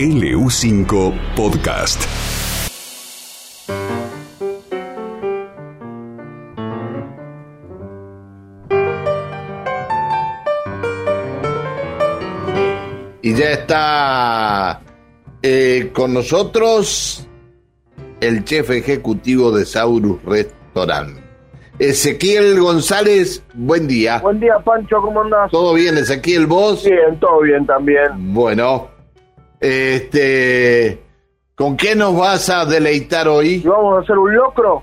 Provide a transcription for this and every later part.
LU5 Podcast. Y ya está eh, con nosotros el chef ejecutivo de Saurus Restaurant. Ezequiel González, buen día. Buen día, Pancho, ¿cómo andás? ¿Todo bien, Ezequiel? ¿Vos? Bien, todo bien también. Bueno, este, ¿con qué nos vas a deleitar Y hoy? vamos a hacer un locro.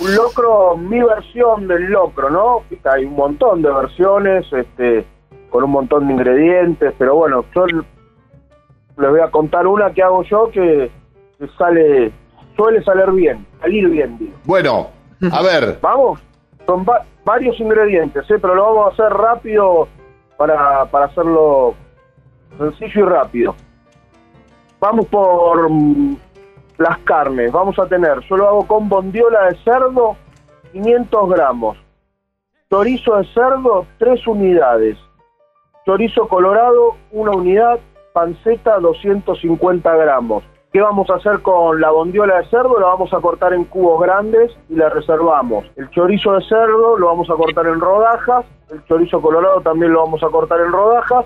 Un locro, mi versión del locro, ¿no? Hay un montón de versiones, este, con un montón de ingredientes, pero bueno, yo les voy a contar una que hago yo que, que sale, suele salir bien, salir bien, digo. Bueno, a ver, Vamos, son va- varios ingredientes, ¿eh? pero lo vamos a hacer rápido para, para hacerlo sencillo y rápido. Vamos por mm, las carnes. Vamos a tener, yo lo hago con bondiola de cerdo, 500 gramos. Chorizo de cerdo, 3 unidades. Chorizo colorado, 1 unidad. Panceta, 250 gramos. ¿Qué vamos a hacer con la bondiola de cerdo? La vamos a cortar en cubos grandes y la reservamos. El chorizo de cerdo lo vamos a cortar en rodajas. El chorizo colorado también lo vamos a cortar en rodajas.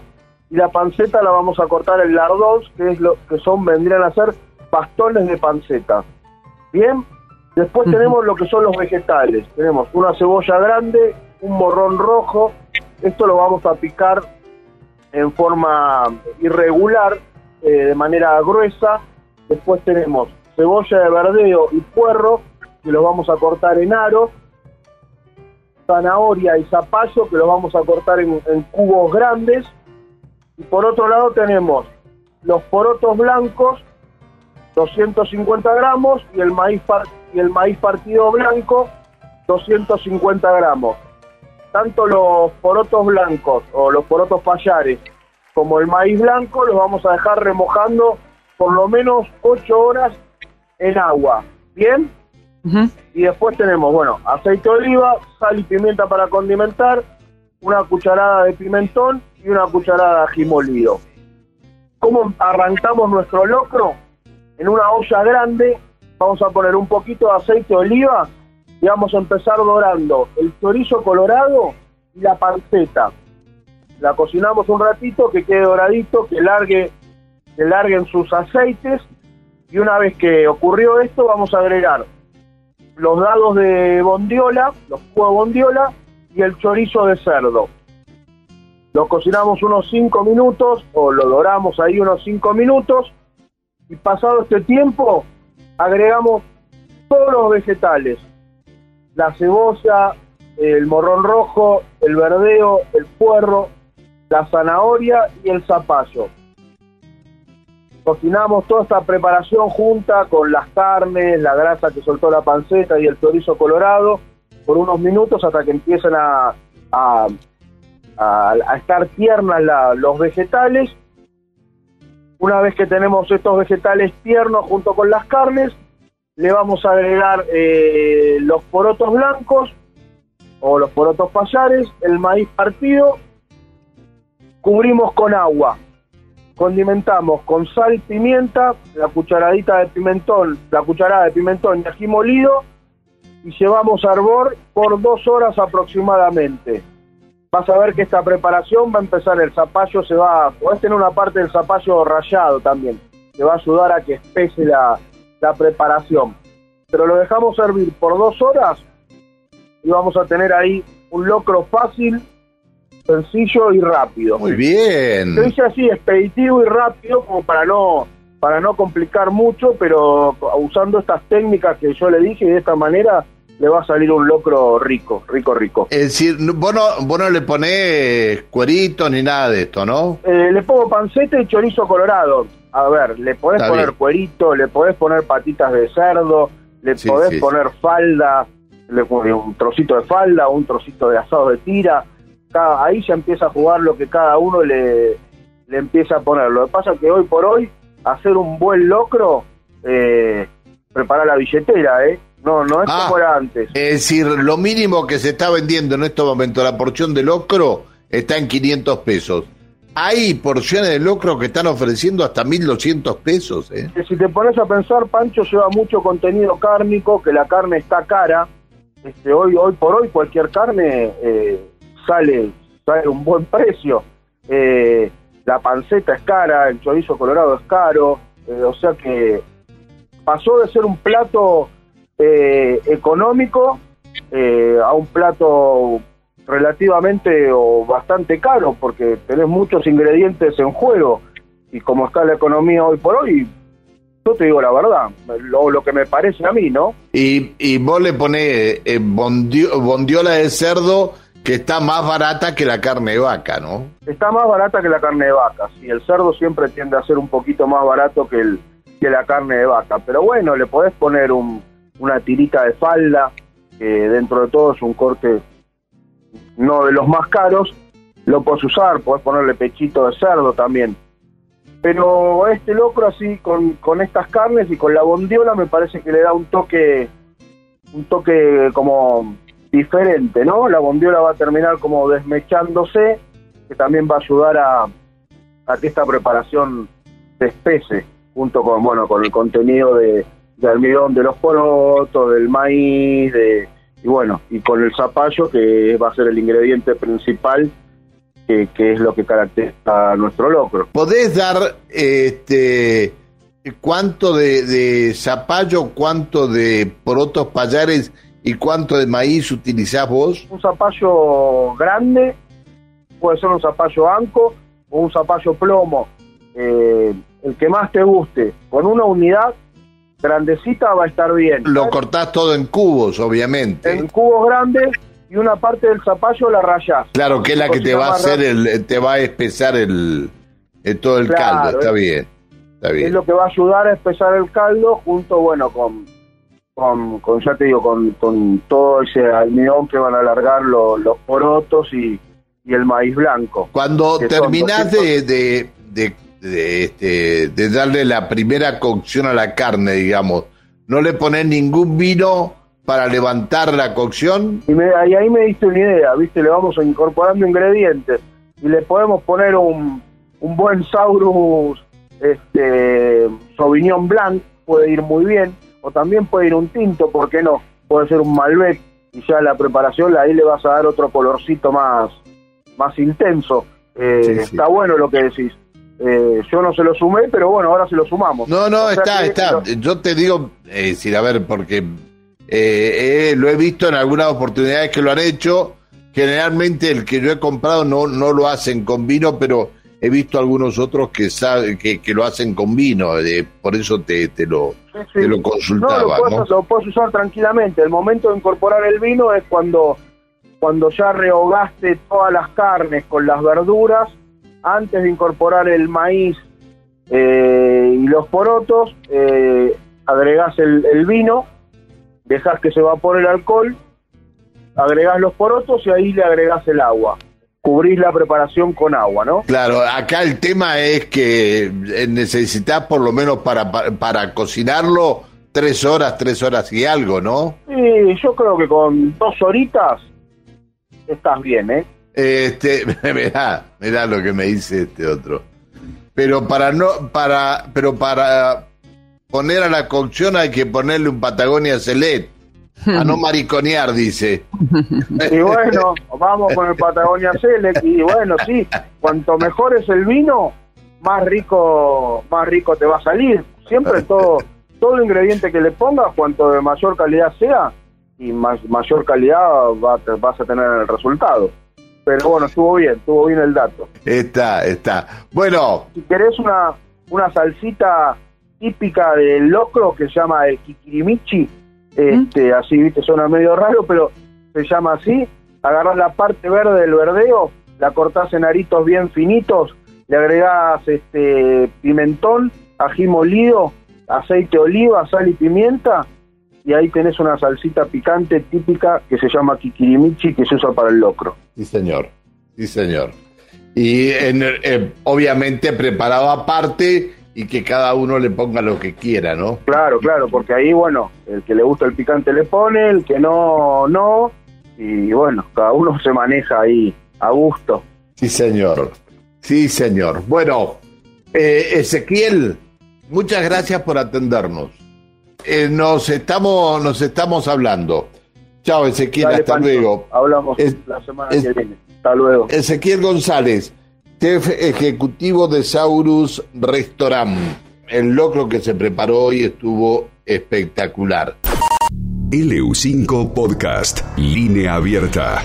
Y la panceta la vamos a cortar en lardons, que es lo que son, vendrían a ser bastones de panceta. Bien, después tenemos lo que son los vegetales. Tenemos una cebolla grande, un morrón rojo. Esto lo vamos a picar en forma irregular, eh, de manera gruesa. Después tenemos cebolla de verdeo y puerro, que los vamos a cortar en aros. Zanahoria y zapallo, que los vamos a cortar en, en cubos grandes. Y por otro lado tenemos los porotos blancos, 250 gramos, y el maíz, par- y el maíz partido blanco, 250 gramos. Tanto los porotos blancos o los porotos payares como el maíz blanco los vamos a dejar remojando por lo menos 8 horas en agua. ¿Bien? Y después tenemos, bueno, aceite de oliva, sal y pimienta para condimentar, una cucharada de pimentón y una cucharada de ají molido. ¿Cómo arrancamos nuestro locro? En una olla grande vamos a poner un poquito de aceite de oliva y vamos a empezar dorando el chorizo colorado y la panceta. La cocinamos un ratito, que quede doradito, que largue, que larguen sus aceites y una vez que ocurrió esto vamos a agregar los dados de bondiola, los cubos de bondiola y el chorizo de cerdo. Lo cocinamos unos 5 minutos o lo doramos ahí unos 5 minutos y pasado este tiempo agregamos todos los vegetales, la cebolla, el morrón rojo, el verdeo, el puerro, la zanahoria y el zapallo. Cocinamos toda esta preparación junta con las carnes, la grasa que soltó la panceta y el chorizo colorado por unos minutos hasta que empiecen a, a, a- estar tiernas los vegetales. Una vez que tenemos estos vegetales tiernos junto con las carnes, le vamos a agregar eh, los porotos blancos o los porotos payares, el maíz partido, cubrimos con agua, condimentamos con sal, pimienta, la cucharadita de pimentón, la cucharada de pimentón y ají molido y llevamos a hervor por dos horas aproximadamente. Vas a ver que esta preparación va a empezar, el zapallo se va, podés tener una parte del zapallo rallado también, que va a ayudar a que espese la, la preparación. Pero lo dejamos servir por dos horas y vamos a tener ahí un locro fácil, sencillo y rápido. muy bien. Lo hice así, expeditivo y rápido, como para no para no complicar mucho, pero usando estas técnicas que yo le dije y de esta manera le va a salir un locro rico, rico, rico. Es decir, vos no, vos no le ponés cueritos ni nada de esto, ¿no? Eh, le pongo panceta y chorizo colorado. A ver, le podés Está poner bien. cuerito, le podés poner patitas de cerdo, le Sí, podés sí, poner falda, le un trocito de falda, un trocito de asado de tira. Cada- ahí ya empieza a jugar lo que cada uno le, le empieza a poner. Lo que pasa es que hoy por hoy, hacer un buen locro, eh, preparar la billetera, ¿eh? No, no es Ah. como era antes. Es decir, lo mínimo que se está vendiendo en este momento, la porción de locro, está en 500 pesos. hay porciones de locro que están ofreciendo hasta 1.200 pesos. ¿eh? Si te pones a pensar, Pancho lleva mucho contenido cárnico, que la carne está cara. Este, hoy, hoy por hoy cualquier carne eh, sale, sale un buen precio. Eh, la panceta es cara, el chorizo colorado es caro, eh, o sea que pasó de ser un plato económico a un plato relativamente o bastante caro porque tenés muchos ingredientes en juego y como está la economía hoy por hoy, yo te digo la verdad, lo, lo que me parece a mí, ¿no? Y, y vos le ponés eh, bondiola de cerdo que está más barata que la carne de vaca, ¿no? Está más barata que la carne de vaca, sí, el cerdo siempre tiende a ser un poquito más barato que, el, que la carne de vaca, pero bueno, le podés poner un, una tirita de falda, que dentro de todo es un corte no de los más caros, lo puedes usar, puedes ponerle pechito de cerdo también. Pero este locro así, con, con estas carnes y con la bondiola, me parece que le da un toque, un toque como diferente, ¿no? La bondiola va a terminar como desmechándose, que también va a ayudar a, a que esta preparación se espese, junto con, bueno, con el contenido de, de almidón de los porotos, del maíz, de, y bueno, y con el zapallo que va a ser el ingrediente principal que, es lo que caracteriza a nuestro locro. ¿Podés dar este cuánto de, zapallo, cuánto de porotos payares y cuánto de maíz utilizás vos? Un zapallo grande, puede ser un zapallo anco o un zapallo plomo, eh, el que más te guste, con una unidad grandecita va a estar bien. Lo cortás todo en cubos, obviamente. En cubos grandes y una parte del zapallo la rayás. Claro, que es la que te va a hacer el, te va a espesar el, todo el caldo, está bien, está bien. Es lo que va a ayudar a espesar el caldo junto, bueno, con, con, con ya te digo, con, con todo ese almidón que van a alargar los porotos y, y el maíz blanco. Cuando terminás de, de, de de, este, de darle la primera cocción a la carne, digamos. ¿No le pones ningún vino para levantar la cocción? Y, ahí me diste una idea, ¿viste? Le vamos incorporando ingredientes y le podemos poner un, un buen Saurus este, Sauvignon Blanc, puede ir muy bien, o también puede ir un tinto, ¿por qué no? Puede ser un Malbec y ya la preparación ahí le vas a dar otro colorcito más, más intenso. Eh, está bueno lo que decís. Eh, yo no se lo sumé, pero bueno, ahora se lo sumamos. No, no, está, está. Yo te digo, eh, decir, a ver, porque eh, lo he visto en algunas oportunidades que lo han hecho. Generalmente el que yo he comprado no, no lo hacen con vino, pero he visto algunos otros que sabe, que, lo hacen con vino, por eso te, te, lo, te lo consultaba. No, lo, lo puedes usar tranquilamente. El momento de incorporar el vino es cuando, cuando ya rehogaste todas las carnes con las verduras antes de incorporar el maíz eh, y los porotos, eh, agregás el, vino, dejas que se evapore el alcohol, agregás los porotos y ahí le agregás el agua. Cubrís la preparación con agua, ¿no? Claro, acá el tema es que eh, necesitas por lo menos para, para, cocinarlo tres horas, tres horas y algo, ¿no? Sí, yo creo que con dos horitas estás bien, ¿eh? Este, mirá, mirá lo que me dice este otro. Pero para no, para, pero para poner a la cocción hay que ponerle un Patagonia Celet. A no mariconear, dice. Y bueno, vamos con el Patagonia Select. Y bueno, sí, cuanto mejor es el vino, más rico, más rico te va a salir. Siempre todo, todo ingrediente que le pongas, cuanto de mayor calidad sea, y más, mayor calidad vas a tener el resultado pero bueno, estuvo bien, estuvo bien el dato. Está, está. Bueno. Si querés una, una salsita típica del locro que se llama el kikirimichi, este, así, viste, suena medio raro, pero se llama así. Agarrás la parte verde del verdeo, la cortás en aritos bien finitos, le agregás este pimentón, ají molido, aceite de oliva, sal y pimienta, y ahí tenés una salsita picante típica que se llama kikirimichi que se usa para el locro. Sí, señor. Sí, señor. Y en, eh, obviamente preparado aparte y que cada uno le ponga lo que quiera, ¿no? Claro, claro, porque ahí, bueno, el que le gusta el picante le pone, el que no, no, y bueno, cada uno se maneja ahí a gusto. Sí, señor. Sí, señor. Bueno, eh, Ezequiel, muchas gracias por atendernos. Eh, nos estamos nos estamos hablando. Chao, Ezequiel, hasta luego. Hablamos la semana que viene. Hasta luego. Ezequiel González, chef ejecutivo de Saurus Restaurant. El locro que se preparó hoy estuvo espectacular. LU5 Podcast, línea abierta.